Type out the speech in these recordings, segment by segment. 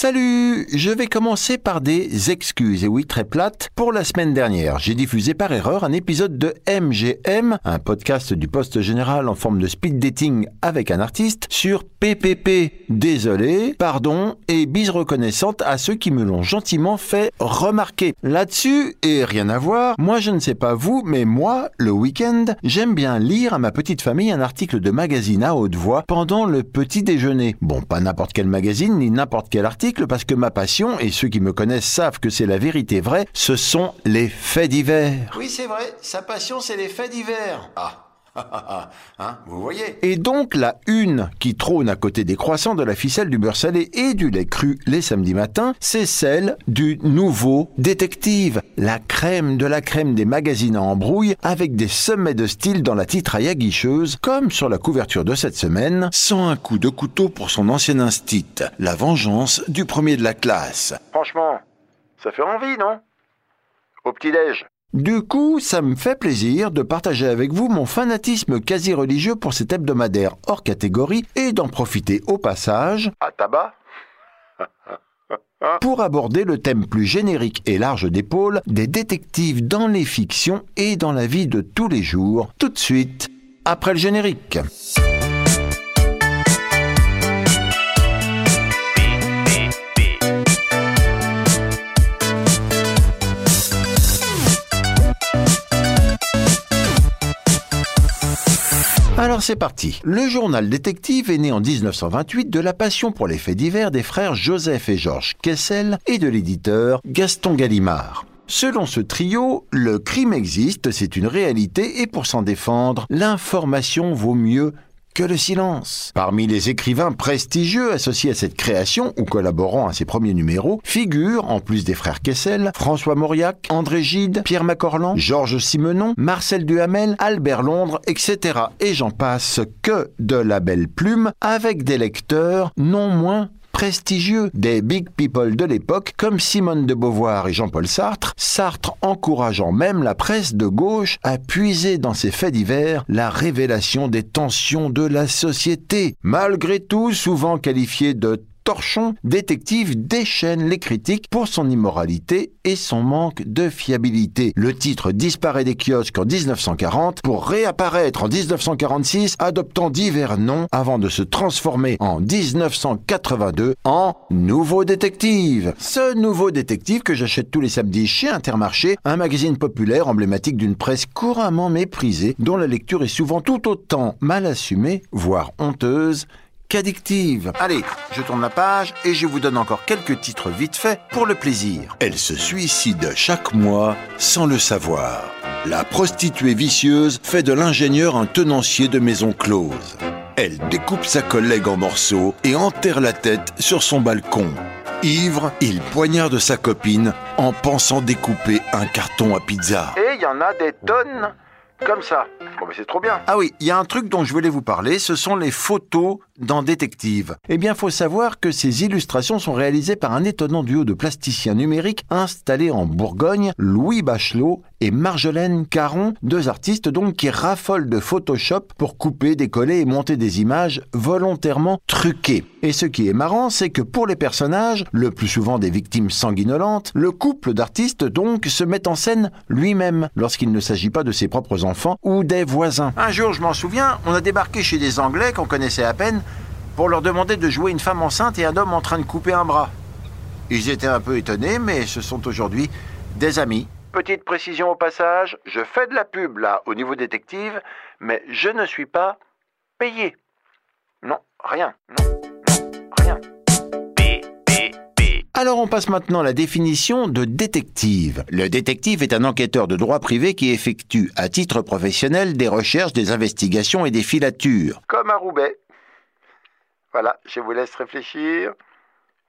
Salut Je vais commencer par des excuses, et oui, très plates. Pour la semaine dernière, j'ai diffusé par erreur un épisode de MGM, un podcast du Poste Général en forme de speed dating avec un artiste, sur PPP. Désolé, pardon, et bise reconnaissante à ceux qui me l'ont gentiment fait remarquer. Là-dessus, et rien à voir, moi je ne sais pas vous, mais moi, le week-end, j'aime bien lire à ma petite famille un article de magazine à haute voix pendant le petit déjeuner. Bon, pas n'importe quel magazine, ni n'importe quel article, parce que ma passion, et ceux qui me connaissent savent que c'est la vérité vraie, ce sont les faits divers. Oui, c'est vrai, sa passion, c'est les faits divers. Ah. Hein, vous voyez Et donc la une qui trône à côté des croissants de la ficelle du beurre salé et du lait cru les samedis matins, c'est celle du nouveau détective, la crème de la crème des magazines en embrouille avec des sommets de style dans la titraille aguicheuse, comme sur la couverture de cette semaine, sans un coup de couteau pour son ancien instit, la vengeance du premier de la classe. Franchement, ça fait envie, non? Au petit-déj. Du coup, ça me fait plaisir de partager avec vous mon fanatisme quasi religieux pour cet hebdomadaire hors catégorie et d'en profiter au passage à tabac pour aborder le thème plus générique et large d'épaule des détectives dans les fictions et dans la vie de tous les jours, tout de suite après le générique. Alors c'est parti. Le journal détective est né en 1928 de la passion pour les faits divers des frères Joseph et Georges Kessel et de l'éditeur Gaston Gallimard. Selon ce trio, le crime existe, c'est une réalité, et pour s'en défendre, l'information vaut mieux que le silence. Parmi les écrivains prestigieux associés à cette création ou collaborant à ses premiers numéros figurent, en plus des frères Kessel, François Mauriac, André Gide, Pierre Macorlan, Georges Simenon, Marcel Duhamel, Albert Londres, etc. Et j'en passe que de la belle plume avec des lecteurs non moins prestigieux des big people de l'époque comme Simone de Beauvoir et Jean-Paul Sartre, Sartre encourageant même la presse de gauche à puiser dans ses faits divers la révélation des tensions de la société, malgré tout souvent qualifié de Torchon, détective déchaîne les critiques pour son immoralité et son manque de fiabilité. Le titre disparaît des kiosques en 1940 pour réapparaître en 1946 adoptant divers noms avant de se transformer en 1982 en Nouveau Détective. Ce Nouveau Détective que j'achète tous les samedis chez Intermarché, un magazine populaire emblématique d'une presse couramment méprisée dont la lecture est souvent tout autant mal assumée, voire honteuse, qu'addictive. Allez, je tourne la page et je vous donne encore quelques titres vite faits pour le plaisir. Elle se suicide chaque mois sans le savoir. La prostituée vicieuse fait de l'ingénieur un tenancier de maison close. Elle découpe sa collègue en morceaux et enterre la tête sur son balcon. Ivre, il poignarde sa copine en pensant découper un carton à pizza. Et il y en a des tonnes comme ça. Ah oui, il y a un truc dont je voulais vous parler, ce sont les photos dans Détective. Eh bien, faut savoir que ces illustrations sont réalisées par un étonnant duo de plasticiens numériques installés en Bourgogne, Louis Bachelot et Marjolaine Caron, deux artistes donc qui raffolent de Photoshop pour couper, décoller et monter des images volontairement truquées. Et ce qui est marrant, c'est que pour les personnages, le plus souvent des victimes sanguinolentes, le couple d'artistes donc se met en scène lui-même lorsqu'il ne s'agit pas de ses propres enfants ou des Un jour, je m'en souviens, on a débarqué chez des Anglais qu'on connaissait à peine pour leur demander de jouer une femme enceinte et un homme en train de couper un bras. Ils étaient un peu étonnés, mais ce sont aujourd'hui des amis. Petite précision au passage, je fais de la pub là au niveau détective, mais je ne suis pas payé. Non, rien. Non, Alors on passe maintenant à la définition de détective. Le détective est un enquêteur de droit privé qui effectue à titre professionnel des recherches, des investigations et des filatures. Comme à Roubaix. Voilà, je vous laisse réfléchir.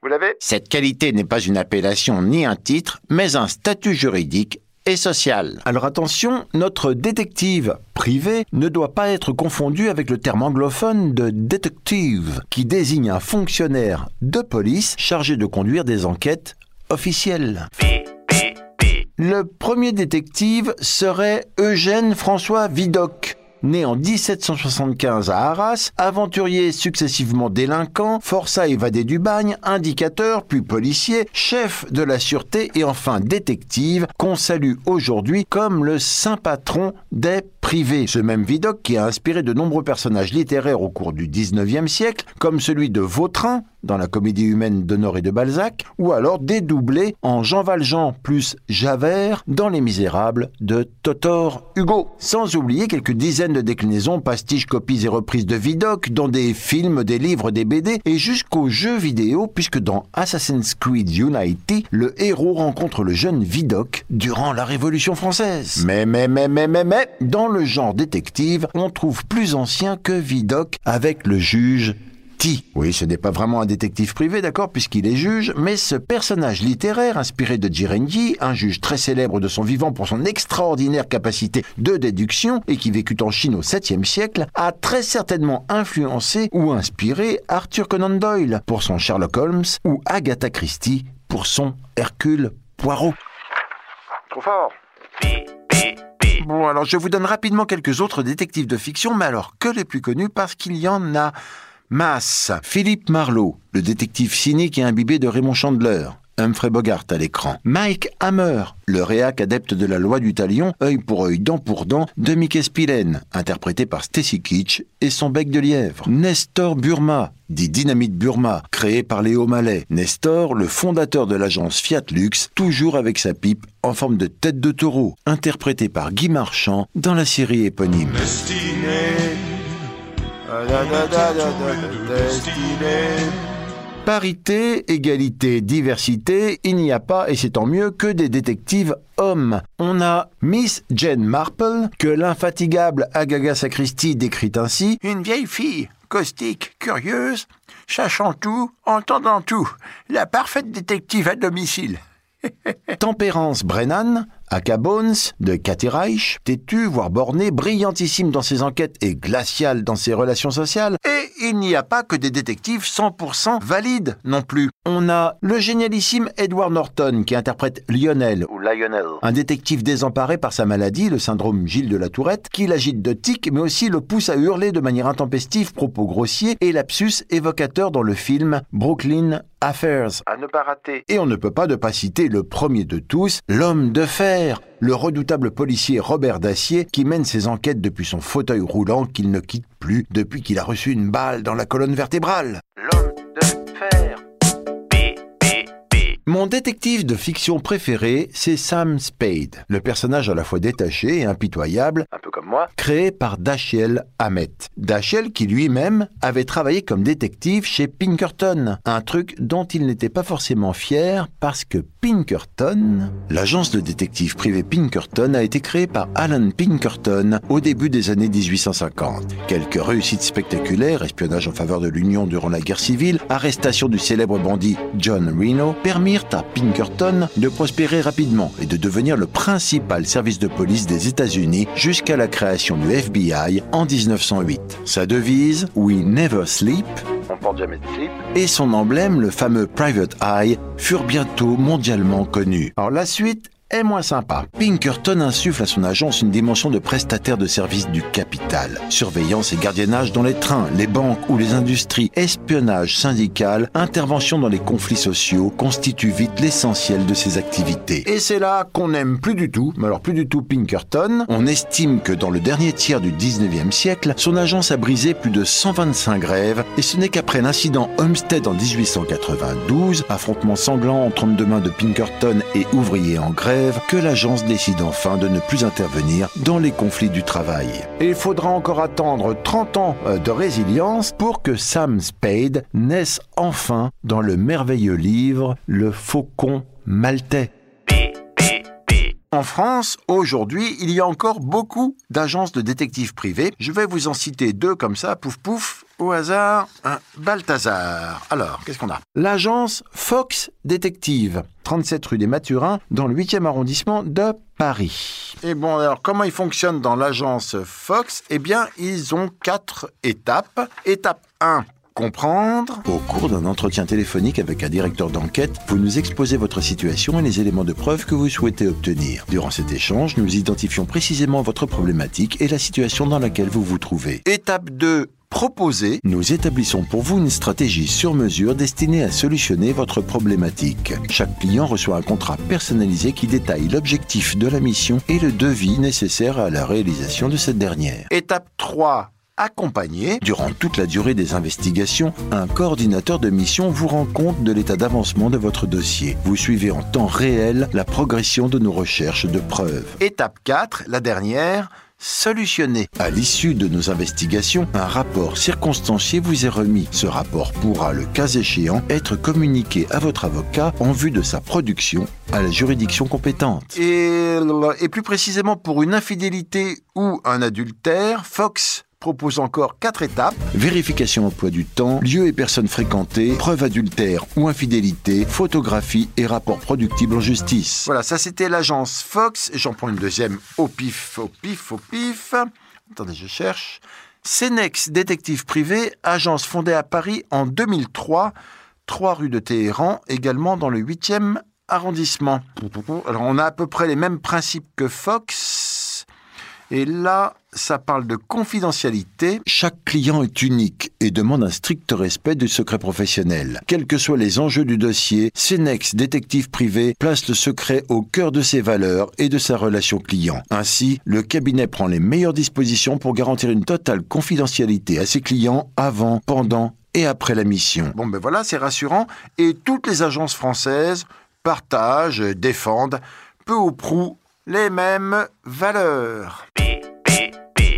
Vous l'avez? Cette qualité n'est pas une appellation ni un titre, mais un statut juridique et. Alors attention, notre détective privé ne doit pas être confondu avec le terme anglophone de detective, qui désigne un fonctionnaire de police chargé de conduire des enquêtes officielles. Le premier détective serait Eugène François Vidocq, né en 1775 à Arras, aventurier successivement délinquant, forçat évadé du bagne, indicateur, puis policier, chef de la sûreté et enfin détective, qu'on salue aujourd'hui comme le saint patron des privés. Ce même Vidocq qui a inspiré de nombreux personnages littéraires au cours du 19e siècle, comme celui de Vautrin dans la comédie humaine d'Honoré de Balzac, ou alors dédoublé en Jean Valjean plus Javert dans Les Misérables de Totor Hugo. Sans oublier quelques dizaines de déclinaisons, pastiches, copies et reprises de Vidocq dans des films, des livres, des BD et jusqu'aux jeux vidéo, puisque dans Assassin's Creed Unity, le héros rencontre le jeune Vidocq durant la Révolution française. Mais, mais, mais, mais, mais, mais, dans le genre détective, on trouve plus ancien que Vidocq avec le juge T. Oui, ce n'est pas vraiment un détective privé, d'accord, puisqu'il est juge, mais ce personnage littéraire inspiré de Jirenji, un juge très célèbre de son vivant pour son extraordinaire capacité de déduction et qui vécut en Chine au 7e siècle, a très certainement influencé ou inspiré Arthur Conan Doyle pour son Sherlock Holmes ou Agatha Christie pour son Hercule Poirot. Trop fort. Bon, alors je vous donne rapidement quelques autres détectives de fiction, mais alors que les plus connus parce qu'il y en a masse. Philippe Marlowe, le détective cynique et imbibé de Raymond Chandler. Humphrey Bogart à l'écran. Mike Hammer, le réac adepte de la loi du talion, œil pour œil, dent pour dent, de Mickey Spillane, interprété par Stacy Kitsch et son bec de lièvre. Nestor Burma, dit Dynamite Burma, créé par Léo Mallet. Nestor, le fondateur de l'agence Fiat Lux, toujours avec sa pipe en forme de tête de taureau, interprété par Guy Marchand dans la série éponyme. Parité, égalité, diversité, il n'y a pas, et c'est tant mieux, que des détectives hommes. On a Miss Jane Marple, que l'infatigable Agaga Sacristie décrit ainsi Une vieille fille, caustique, curieuse, sachant tout, entendant tout, la parfaite détective à domicile. Tempérance Brennan, Aka Bones de Cathy Reich, têtu, voire borné, brillantissime dans ses enquêtes et glacial dans ses relations sociales. Et il n'y a pas que des détectives 100% valides non plus. On a le génialissime Edward Norton qui interprète Lionel ou Lionel, un détective désemparé par sa maladie, le syndrome Gilles de la Tourette, qui l'agite de tic mais aussi le pousse à hurler de manière intempestive, propos grossiers et lapsus évocateur dans le film Brooklyn Affairs. À ne pas rater. Et on ne peut pas ne pas citer le premier de tous, l'homme de fer, le redoutable policier Robert Dacier qui mène ses enquêtes depuis son fauteuil roulant qu'il ne quitte plus depuis qu'il a reçu une balle dans la colonne vertébrale. L'homme de. Mon détective de fiction préféré, c'est Sam Spade, le personnage à la fois détaché et impitoyable, un peu comme moi, créé par Dashiell Hammett. Dashiell qui lui-même avait travaillé comme détective chez Pinkerton, un truc dont il n'était pas forcément fier parce que Pinkerton, l'agence de détective privée Pinkerton a été créée par Alan Pinkerton au début des années 1850. Quelques réussites spectaculaires, espionnage en faveur de l'Union durant la guerre civile, arrestation du célèbre bandit John Reno, permirent à Pinkerton de prospérer rapidement et de devenir le principal service de police des États-Unis jusqu'à la création du FBI en 1908. Sa devise, We Never Sleep, on porte jamais de slip, et son emblème, le fameux Private Eye, furent bientôt mondialement connus. Alors la suite moins sympa. Pinkerton insuffle à son agence une dimension de prestataire de services du capital. Surveillance et gardiennage dans les trains, les banques ou les industries, espionnage syndical, intervention dans les conflits sociaux constituent vite l'essentiel de ses activités. Et c'est là qu'on n'aime plus du tout, mais alors plus du tout Pinkerton. On estime que dans le dernier tiers du 19e siècle, son agence a brisé plus de 125 grèves et ce n'est qu'après l'incident Homestead en 1892, affrontement sanglant entre hommes de main de Pinkerton et ouvriers en grève, que l'agence décide enfin de ne plus intervenir dans les conflits du travail. Et il faudra encore attendre 30 ans euh, de résilience pour que Sam Spade naisse enfin dans le merveilleux livre Le Faucon Maltais. En France, aujourd'hui, il y a encore beaucoup d'agences de détectives privés. Je vais vous en citer deux comme ça, pouf pouf, au hasard. Un Balthazar. Alors, qu'est-ce qu'on a? L'agence Fox Détective, 37 rue des Mathurins, dans le 8e arrondissement de Paris. Et bon, alors, comment ils fonctionnent dans l'agence Fox? Eh bien, ils ont quatre étapes. Étape 1, comprendre. Au cours d'un entretien téléphonique avec un directeur d'enquête, vous nous exposez votre situation et les éléments de preuve que vous souhaitez obtenir. Durant cet échange, nous identifions précisément votre problématique et la situation dans laquelle vous vous trouvez. Étape 2 proposé, nous établissons pour vous une stratégie sur mesure destinée à solutionner votre problématique. Chaque client reçoit un contrat personnalisé qui détaille l'objectif de la mission et le devis nécessaire à la réalisation de cette dernière. Étape 3 accompagné. Durant toute la durée des investigations, un coordinateur de mission vous rend compte de l'état d'avancement de votre dossier. Vous suivez en temps réel la progression de nos recherches de preuves. Étape 4, la dernière, solutionner. À l'issue de nos investigations, un rapport circonstancié vous est remis. Ce rapport pourra, le cas échéant, être communiqué à votre avocat en vue de sa production à la juridiction compétente. Et, et plus précisément pour une infidélité ou un adultère, Fox propose encore quatre étapes. Vérification emploi du temps, lieu et personnes fréquentées, preuve adultère ou infidélité, photographie et rapport productible en justice. Voilà, ça c'était l'agence Fox. J'en prends une deuxième au pif, au pif, au pif. Attendez, je cherche. Cenex Détective Privé, agence fondée à Paris en 2003, 3 rue de Téhéran, également dans le 8e arrondissement. Alors on a à peu près les mêmes principes que Fox, et là, ça parle de confidentialité. Chaque client est unique et demande un strict respect du secret professionnel. Quels que soient les enjeux du dossier, Cenex Détective Privé place le secret au cœur de ses valeurs et de sa relation client. Ainsi, le cabinet prend les meilleures dispositions pour garantir une totale confidentialité à ses clients avant, pendant et après la mission. Bon ben voilà, c'est rassurant et toutes les agences françaises partagent, défendent peu ou prou les mêmes valeurs.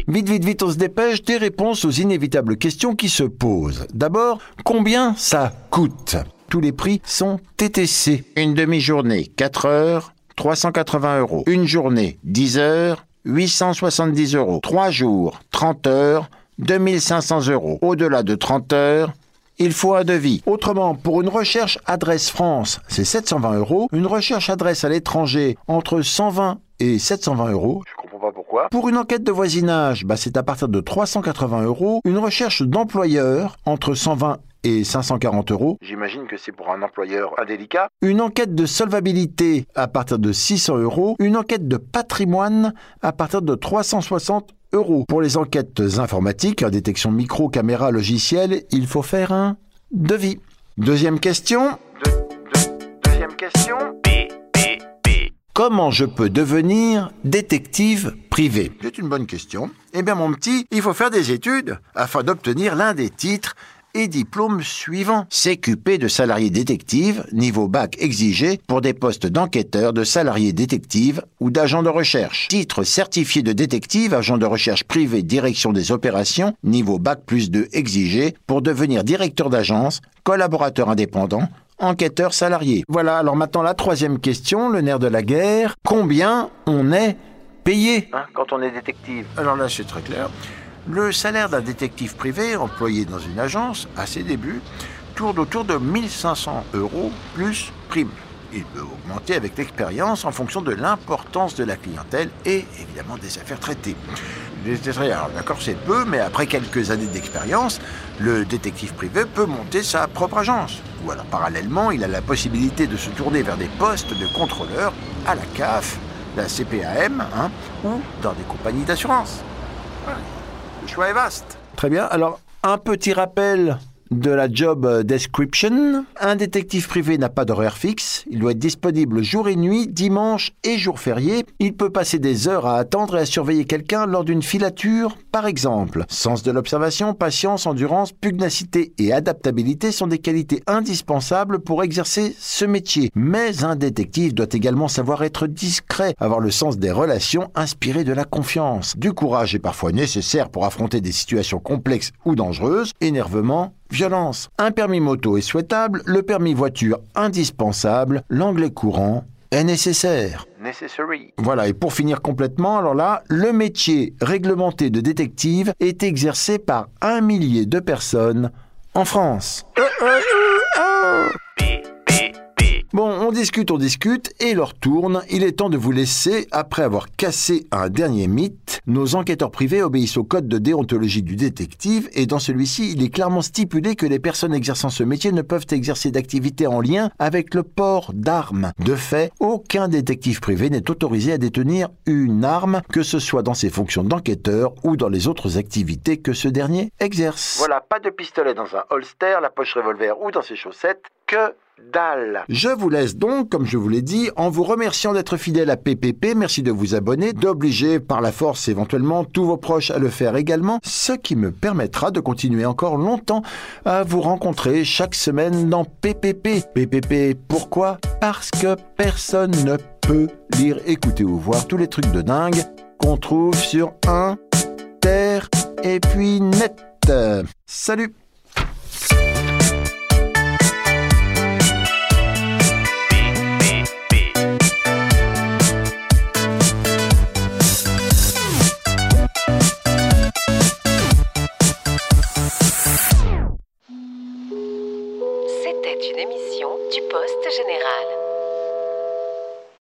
Vite, vite, vite, on se dépêche des réponses aux inévitables questions qui se posent. D'abord, combien ça coûte? Tous les prix sont TTC. Une demi-journée, 4 heures, 380 euros. Une journée, 10 heures, 870 euros. 3 jours, 30 heures, 2500 euros. Au-delà de 30 heures, il faut un devis. Autrement, pour une recherche adresse France, c'est 720 euros. Une recherche adresse à l'étranger, entre 120 et 720 euros. Je comprends pas pourquoi. Pour une enquête de voisinage, bah, c'est à partir de 380 euros. Une recherche d'employeur, entre 120 et 540 euros. J'imagine que c'est pour un employeur indélicat. Une enquête de solvabilité à partir de 600 euros. Une enquête de patrimoine à partir de 360 euros. Pour les enquêtes informatiques, détection micro, caméra, logiciel, il faut faire un devis. Deuxième question. deuxième question. Comment je peux devenir détective privé? C'est une bonne question. Eh bien mon petit, il faut faire des études afin d'obtenir l'un des titres et diplômes suivants. CQP de salarié détective, niveau bac exigé pour des postes d'enquêteur, de salarié détective ou d'agent de recherche. Titre certifié de détective, agent de recherche privé, direction des opérations, niveau bac plus 2 exigé pour devenir directeur d'agence, collaborateur indépendant, enquêteur salarié. Voilà, alors maintenant la troisième question, le nerf de la guerre. Combien on est payé? Hein, quand on est détective Alors là, c'est très clair. Le salaire d'un détective privé employé dans une agence, à ses débuts, tourne autour de 1500 euros plus prime. Il peut augmenter avec l'expérience en fonction de l'importance de la clientèle et évidemment des affaires traitées. D'accord, c'est peu, mais après quelques années d'expérience, le détective privé peut monter sa propre agence. Ou alors parallèlement, il a la possibilité de se tourner vers des postes de contrôleur à la CAF, la CPAM, hein, ou dans des compagnies d'assurance. Très bien, alors un petit rappel de la job description. Un détective privé n'a pas d'horaire fixe. Il doit être disponible jour et nuit, dimanche et jour férié. Il peut passer des heures à attendre et à surveiller quelqu'un lors d'une filature, par exemple. Sens de l'observation, patience, endurance, pugnacité et adaptabilité sont des qualités indispensables pour exercer ce métier. Mais un détective doit également savoir être discret, avoir le sens des relations, inspiré de la confiance. Du courage est parfois nécessaire pour affronter des situations complexes ou dangereuses. Énervement, violence. Un permis moto est souhaitable, le permis voiture indispensable, l'anglais courant est nécessaire. Necessary. Voilà, et pour finir complètement, alors là, le métier réglementé de détective est exercé par un millier de personnes en France. Bon, on discute, on discute, et l'heure tourne. Il est temps de vous laisser, après avoir cassé un dernier mythe. Nos enquêteurs privés obéissent au code de déontologie du détective, et dans celui-ci, il est clairement stipulé que les personnes exerçant ce métier ne peuvent exercer d'activité en lien avec le port d'armes. De fait, aucun détective privé n'est autorisé à détenir une arme, que ce soit dans ses fonctions d'enquêteur ou dans les autres activités que ce dernier exerce. Voilà, pas de pistolet dans un holster, la poche revolver ou dans ses chaussettes, que dalle. Je vous laisse donc, comme je vous l'ai dit, en vous remerciant d'être fidèle à PPP, merci de vous abonner, d'obliger par la force éventuellement tous vos proches à le faire également, ce qui me permettra de continuer encore longtemps à vous rencontrer chaque semaine dans PPP. PPP, pourquoi? Parce que personne ne peut lire, écouter ou voir tous les trucs de dingue qu'on trouve sur un terre et puis net. Salut Poste Général.